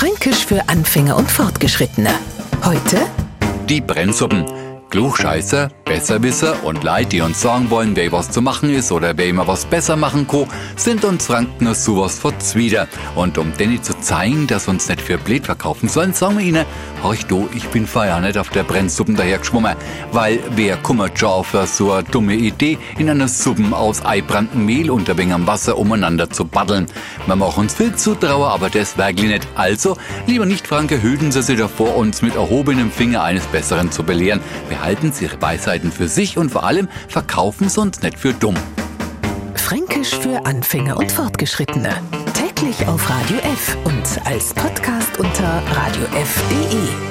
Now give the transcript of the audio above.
Fränkisch für Anfänger und Fortgeschrittene. Heute Die Brennsuppen. Klugscheißer, Besserwisser und Leute, die uns sagen wollen, wer was zu machen ist oder wer immer was besser machen kann, sind uns Franken sowas verzwider. Und um denen zu zeigen, dass uns nicht für blöd verkaufen sollen, sagen wir ihnen, horch du, ich bin vorher nicht auf der Brennsuppen dahergeschwommen, weil wer kummert schon auf so eine dumme Idee, in einer Suppen aus eibrandem Mehl unter am Wasser umeinander zu paddeln. Wir machen uns viel zu trauer, aber das wirklich nicht. Also, lieber Nicht-Franke, hüten Sie sich davor, uns mit erhobenem Finger eines Besseren zu belehren. Behalten Sie Ihre Weisheiten für sich und vor allem verkaufen Sie uns nicht für dumm. Fränkisch für Anfänger und Fortgeschrittene. Täglich auf Radio F und als Podcast unter radiof.de.